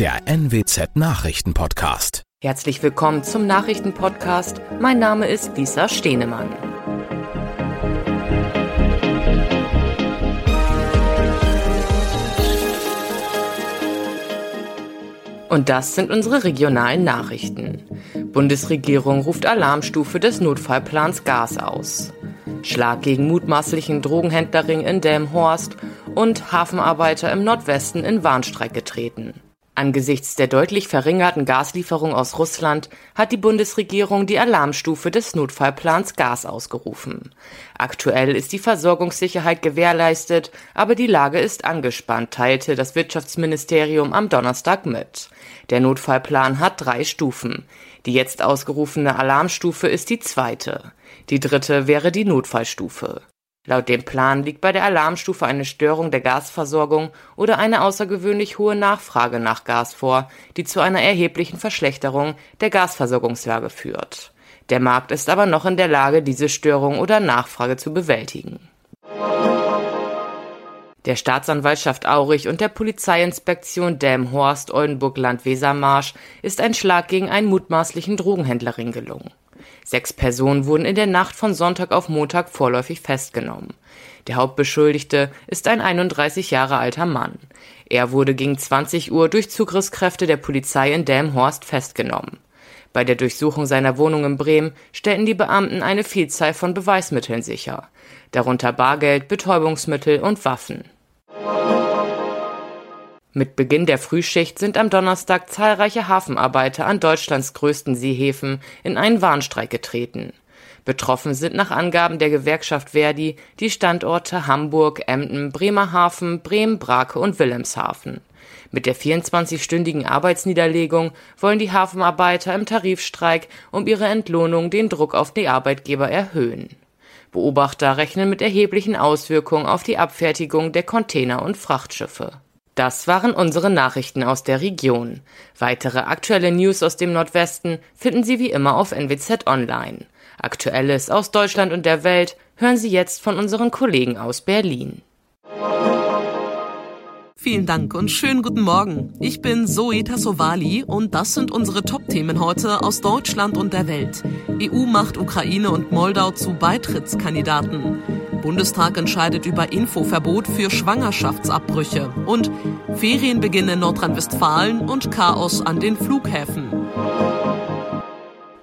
der NWZ Nachrichtenpodcast. Herzlich willkommen zum Nachrichtenpodcast. Mein Name ist Lisa Stehnemann. Und das sind unsere regionalen Nachrichten. Bundesregierung ruft Alarmstufe des Notfallplans Gas aus. Schlag gegen mutmaßlichen Drogenhändlerring in Delmhorst und Hafenarbeiter im Nordwesten in Warnstreik getreten. Angesichts der deutlich verringerten Gaslieferung aus Russland hat die Bundesregierung die Alarmstufe des Notfallplans Gas ausgerufen. Aktuell ist die Versorgungssicherheit gewährleistet, aber die Lage ist angespannt, teilte das Wirtschaftsministerium am Donnerstag mit. Der Notfallplan hat drei Stufen. Die jetzt ausgerufene Alarmstufe ist die zweite. Die dritte wäre die Notfallstufe. Laut dem Plan liegt bei der Alarmstufe eine Störung der Gasversorgung oder eine außergewöhnlich hohe Nachfrage nach Gas vor, die zu einer erheblichen Verschlechterung der Gasversorgungslage führt. Der Markt ist aber noch in der Lage, diese Störung oder Nachfrage zu bewältigen. Der Staatsanwaltschaft Aurich und der Polizeiinspektion Delmenhorst-Oldenburg-Land-Wesermarsch ist ein Schlag gegen einen mutmaßlichen Drogenhändlerring gelungen. Sechs Personen wurden in der Nacht von Sonntag auf Montag vorläufig festgenommen. Der Hauptbeschuldigte ist ein 31 Jahre alter Mann. Er wurde gegen 20 Uhr durch Zugriffskräfte der Polizei in Delmhorst festgenommen. Bei der Durchsuchung seiner Wohnung in Bremen stellten die Beamten eine Vielzahl von Beweismitteln sicher, darunter Bargeld, Betäubungsmittel und Waffen. Mit Beginn der Frühschicht sind am Donnerstag zahlreiche Hafenarbeiter an Deutschlands größten Seehäfen in einen Warnstreik getreten. Betroffen sind nach Angaben der Gewerkschaft Verdi die Standorte Hamburg, Emden, Bremerhaven, Bremen, Brake und Wilhelmshaven. Mit der 24-stündigen Arbeitsniederlegung wollen die Hafenarbeiter im Tarifstreik um ihre Entlohnung den Druck auf die Arbeitgeber erhöhen. Beobachter rechnen mit erheblichen Auswirkungen auf die Abfertigung der Container und Frachtschiffe. Das waren unsere Nachrichten aus der Region. Weitere aktuelle News aus dem Nordwesten finden Sie wie immer auf NWZ Online. Aktuelles aus Deutschland und der Welt hören Sie jetzt von unseren Kollegen aus Berlin. Vielen Dank und schönen guten Morgen. Ich bin Zoe Tassovali und das sind unsere Top-Themen heute aus Deutschland und der Welt. EU macht Ukraine und Moldau zu Beitrittskandidaten. Bundestag entscheidet über Infoverbot für Schwangerschaftsabbrüche und Ferienbeginn in Nordrhein-Westfalen und Chaos an den Flughäfen.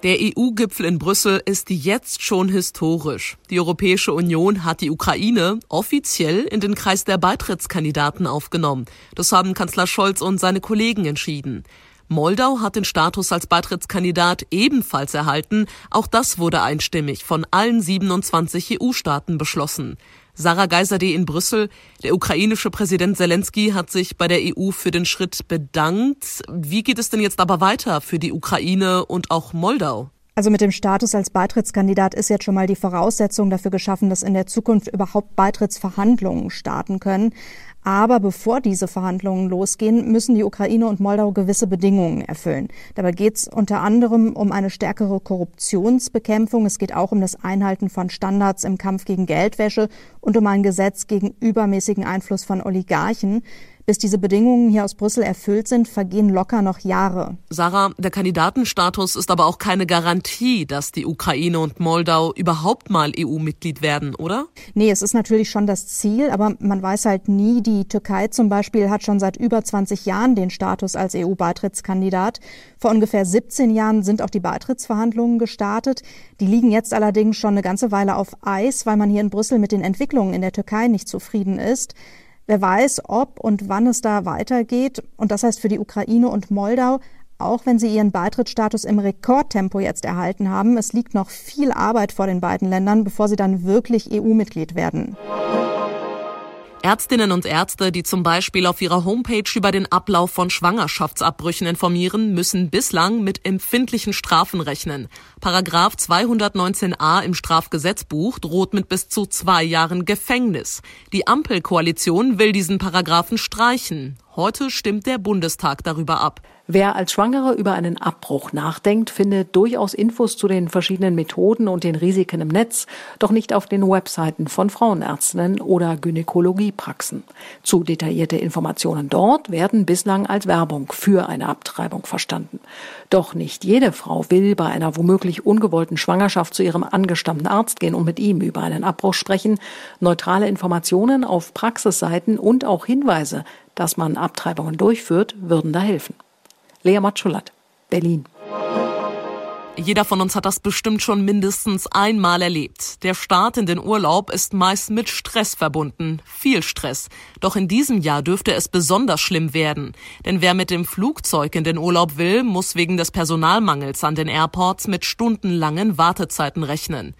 Der EU-Gipfel in Brüssel ist jetzt schon historisch. Die Europäische Union hat die Ukraine offiziell in den Kreis der Beitrittskandidaten aufgenommen. Das haben Kanzler Scholz und seine Kollegen entschieden. Moldau hat den Status als Beitrittskandidat ebenfalls erhalten. Auch das wurde einstimmig von allen 27 EU-Staaten beschlossen. Sarah Geiserde in Brüssel. Der ukrainische Präsident Zelensky hat sich bei der EU für den Schritt bedankt. Wie geht es denn jetzt aber weiter für die Ukraine und auch Moldau? Also mit dem Status als Beitrittskandidat ist jetzt schon mal die Voraussetzung dafür geschaffen, dass in der Zukunft überhaupt Beitrittsverhandlungen starten können. Aber bevor diese Verhandlungen losgehen, müssen die Ukraine und Moldau gewisse Bedingungen erfüllen. Dabei geht es unter anderem um eine stärkere Korruptionsbekämpfung. Es geht auch um das Einhalten von Standards im Kampf gegen Geldwäsche und um ein Gesetz gegen übermäßigen Einfluss von Oligarchen. Bis diese Bedingungen hier aus Brüssel erfüllt sind, vergehen locker noch Jahre. Sarah, der Kandidatenstatus ist aber auch keine Garantie, dass die Ukraine und Moldau überhaupt mal EU-Mitglied werden, oder? Nee, es ist natürlich schon das Ziel, aber man weiß halt nie. Die Türkei zum Beispiel hat schon seit über 20 Jahren den Status als EU-Beitrittskandidat. Vor ungefähr 17 Jahren sind auch die Beitrittsverhandlungen gestartet. Die liegen jetzt allerdings schon eine ganze Weile auf Eis, weil man hier in Brüssel mit den Entwicklungen in der Türkei nicht zufrieden ist. Wer weiß, ob und wann es da weitergeht. Und das heißt für die Ukraine und Moldau, auch wenn sie ihren Beitrittsstatus im Rekordtempo jetzt erhalten haben, es liegt noch viel Arbeit vor den beiden Ländern, bevor sie dann wirklich EU-Mitglied werden. Ärztinnen und Ärzte, die zum Beispiel auf ihrer Homepage über den Ablauf von Schwangerschaftsabbrüchen informieren, müssen bislang mit empfindlichen Strafen rechnen. Paragraph 219a im Strafgesetzbuch droht mit bis zu zwei Jahren Gefängnis. Die Ampelkoalition will diesen Paragraphen streichen. Heute stimmt der Bundestag darüber ab. Wer als Schwangere über einen Abbruch nachdenkt, findet durchaus Infos zu den verschiedenen Methoden und den Risiken im Netz, doch nicht auf den Webseiten von Frauenärztinnen oder Gynäkologiepraxen. Zu detaillierte Informationen dort werden bislang als Werbung für eine Abtreibung verstanden. Doch nicht jede Frau will bei einer womöglich ungewollten Schwangerschaft zu ihrem angestammten Arzt gehen und mit ihm über einen Abbruch sprechen. Neutrale Informationen auf Praxisseiten und auch Hinweise, dass man Abtreibungen durchführt, würden da helfen. Lea Matschulat, Berlin. Jeder von uns hat das bestimmt schon mindestens einmal erlebt. Der Start in den Urlaub ist meist mit Stress verbunden. Viel Stress. Doch in diesem Jahr dürfte es besonders schlimm werden. Denn wer mit dem Flugzeug in den Urlaub will, muss wegen des Personalmangels an den Airports mit stundenlangen Wartezeiten rechnen.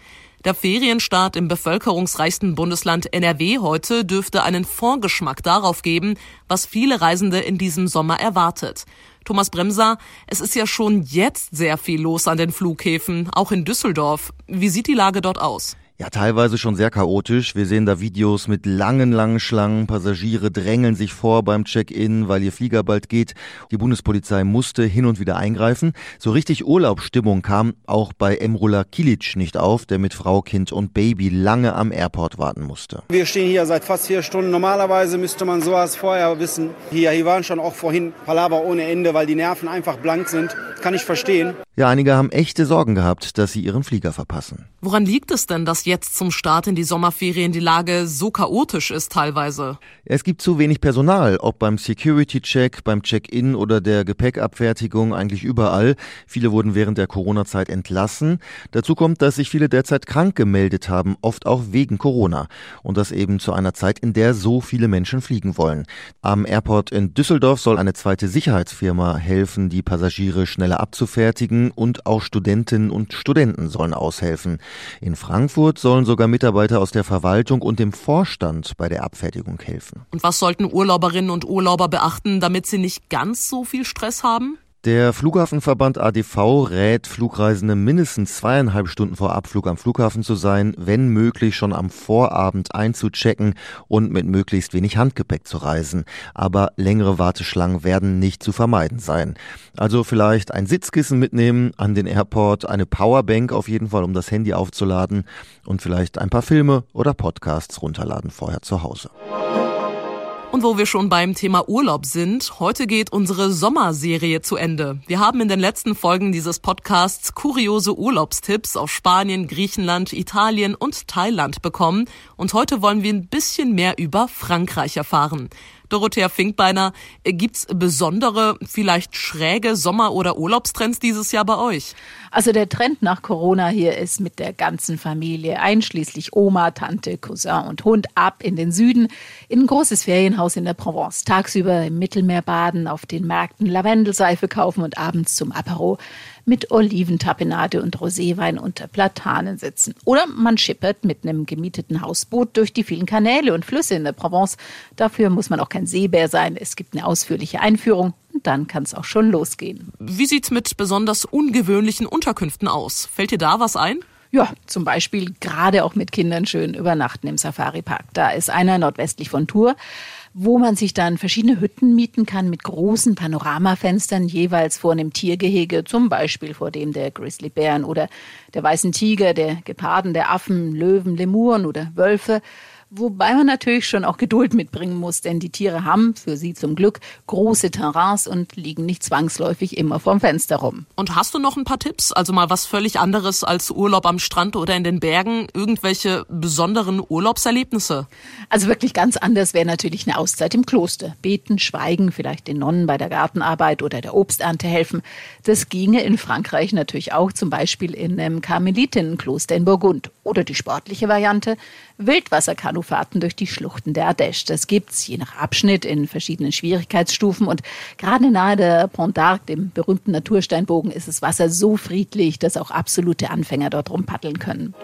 Der Ferienstart im bevölkerungsreichsten Bundesland NRW heute dürfte einen Vorgeschmack darauf geben, was viele Reisende in diesem Sommer erwartet. Thomas Bremser, es ist ja schon jetzt sehr viel los an den Flughäfen, auch in Düsseldorf. Wie sieht die Lage dort aus? Ja, teilweise schon sehr chaotisch. Wir sehen da Videos mit langen, langen Schlangen. Passagiere drängeln sich vor beim Check-in, weil ihr Flieger bald geht. Die Bundespolizei musste hin und wieder eingreifen. So richtig Urlaubsstimmung kam auch bei Emrula Kilic nicht auf, der mit Frau, Kind und Baby lange am Airport warten musste. Wir stehen hier seit fast vier Stunden. Normalerweise müsste man sowas vorher wissen. Hier, hier waren schon auch vorhin Palaver ohne Ende, weil die Nerven einfach blank sind. Kann ich verstehen. Ja, einige haben echte Sorgen gehabt, dass sie ihren Flieger verpassen. Woran liegt es denn, dass jetzt zum Start in die Sommerferien die Lage so chaotisch ist teilweise? Es gibt zu wenig Personal, ob beim Security-Check, beim Check-in oder der Gepäckabfertigung, eigentlich überall. Viele wurden während der Corona-Zeit entlassen. Dazu kommt, dass sich viele derzeit krank gemeldet haben, oft auch wegen Corona. Und das eben zu einer Zeit, in der so viele Menschen fliegen wollen. Am Airport in Düsseldorf soll eine zweite Sicherheitsfirma helfen, die Passagiere schneller abzufertigen und auch Studentinnen und Studenten sollen aushelfen. In Frankfurt sollen sogar Mitarbeiter aus der Verwaltung und dem Vorstand bei der Abfertigung helfen. Und was sollten Urlauberinnen und Urlauber beachten, damit sie nicht ganz so viel Stress haben? Der Flughafenverband ADV rät Flugreisende mindestens zweieinhalb Stunden vor Abflug am Flughafen zu sein, wenn möglich schon am Vorabend einzuchecken und mit möglichst wenig Handgepäck zu reisen. Aber längere Warteschlangen werden nicht zu vermeiden sein. Also vielleicht ein Sitzkissen mitnehmen an den Airport, eine Powerbank auf jeden Fall, um das Handy aufzuladen und vielleicht ein paar Filme oder Podcasts runterladen vorher zu Hause. Und wo wir schon beim Thema Urlaub sind, heute geht unsere Sommerserie zu Ende. Wir haben in den letzten Folgen dieses Podcasts kuriose Urlaubstipps auf Spanien, Griechenland, Italien und Thailand bekommen. Und heute wollen wir ein bisschen mehr über Frankreich erfahren. Dorothea Finkbeiner, gibt's besondere, vielleicht schräge Sommer- oder Urlaubstrends dieses Jahr bei euch? Also der Trend nach Corona hier ist mit der ganzen Familie, einschließlich Oma, Tante, Cousin und Hund, ab in den Süden, in ein großes Ferienhaus in der Provence. Tagsüber im Mittelmeer baden, auf den Märkten Lavendelseife kaufen und abends zum Apero mit Oliventapenade und Roséwein unter Platanen sitzen. Oder man schippert mit einem gemieteten Hausboot durch die vielen Kanäle und Flüsse in der Provence. Dafür muss man auch kein Seebär sein. Es gibt eine ausführliche Einführung und dann kann es auch schon losgehen. Wie sieht's mit besonders ungewöhnlichen Unterkünften aus? Fällt dir da was ein? Ja, zum Beispiel gerade auch mit Kindern schön übernachten im Safari-Park. Da ist einer nordwestlich von Tours wo man sich dann verschiedene Hütten mieten kann mit großen Panoramafenstern jeweils vor einem Tiergehege, zum Beispiel vor dem der Grizzlybären oder der weißen Tiger, der Geparden, der Affen, Löwen, Lemuren oder Wölfe. Wobei man natürlich schon auch Geduld mitbringen muss, denn die Tiere haben, für sie zum Glück, große Terrains und liegen nicht zwangsläufig immer vorm Fenster rum. Und hast du noch ein paar Tipps? Also mal was völlig anderes als Urlaub am Strand oder in den Bergen? Irgendwelche besonderen Urlaubserlebnisse? Also wirklich ganz anders wäre natürlich eine Auszeit im Kloster. Beten, schweigen, vielleicht den Nonnen bei der Gartenarbeit oder der Obsternte helfen. Das ginge in Frankreich natürlich auch, zum Beispiel in einem Karmelitinnenkloster in Burgund. Oder die sportliche Variante, Wildwasserkanufahrten durch die Schluchten der Ardèche. Das gibt's je nach Abschnitt in verschiedenen Schwierigkeitsstufen und gerade nahe der Pont d'Arc, dem berühmten Natursteinbogen, ist das Wasser so friedlich, dass auch absolute Anfänger dort rumpaddeln können.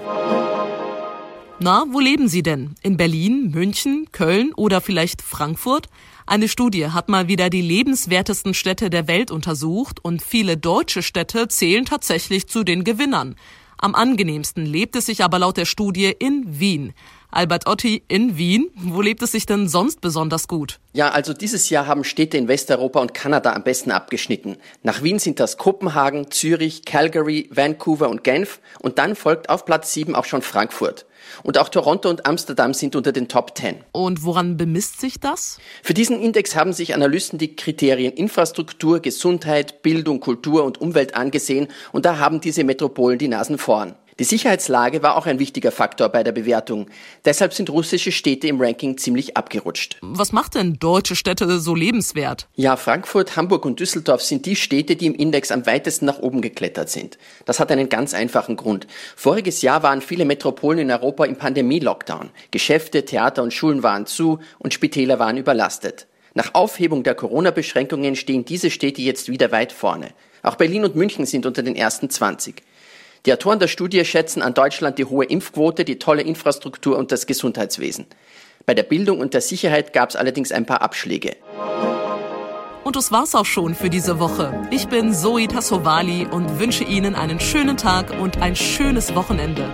Na, wo leben Sie denn? In Berlin, München, Köln oder vielleicht Frankfurt? Eine Studie hat mal wieder die lebenswertesten Städte der Welt untersucht und viele deutsche Städte zählen tatsächlich zu den Gewinnern. Am angenehmsten lebt es sich aber laut der Studie in Wien. Albert Otti in Wien. Wo lebt es sich denn sonst besonders gut? Ja, also dieses Jahr haben Städte in Westeuropa und Kanada am besten abgeschnitten. Nach Wien sind das Kopenhagen, Zürich, Calgary, Vancouver und Genf und dann folgt auf Platz 7 auch schon Frankfurt. Und auch Toronto und Amsterdam sind unter den Top 10. Und woran bemisst sich das? Für diesen Index haben sich Analysten die Kriterien Infrastruktur, Gesundheit, Bildung, Kultur und Umwelt angesehen und da haben diese Metropolen die Nasen vorn. Die Sicherheitslage war auch ein wichtiger Faktor bei der Bewertung. Deshalb sind russische Städte im Ranking ziemlich abgerutscht. Was macht denn deutsche Städte so lebenswert? Ja, Frankfurt, Hamburg und Düsseldorf sind die Städte, die im Index am weitesten nach oben geklettert sind. Das hat einen ganz einfachen Grund. Voriges Jahr waren viele Metropolen in Europa im Pandemie-Lockdown. Geschäfte, Theater und Schulen waren zu und Spitäler waren überlastet. Nach Aufhebung der Corona-Beschränkungen stehen diese Städte jetzt wieder weit vorne. Auch Berlin und München sind unter den ersten 20. Die Autoren der Studie schätzen an Deutschland die hohe Impfquote, die tolle Infrastruktur und das Gesundheitswesen. Bei der Bildung und der Sicherheit gab es allerdings ein paar Abschläge. Und das war's auch schon für diese Woche. Ich bin Zoe Tassovali und wünsche Ihnen einen schönen Tag und ein schönes Wochenende.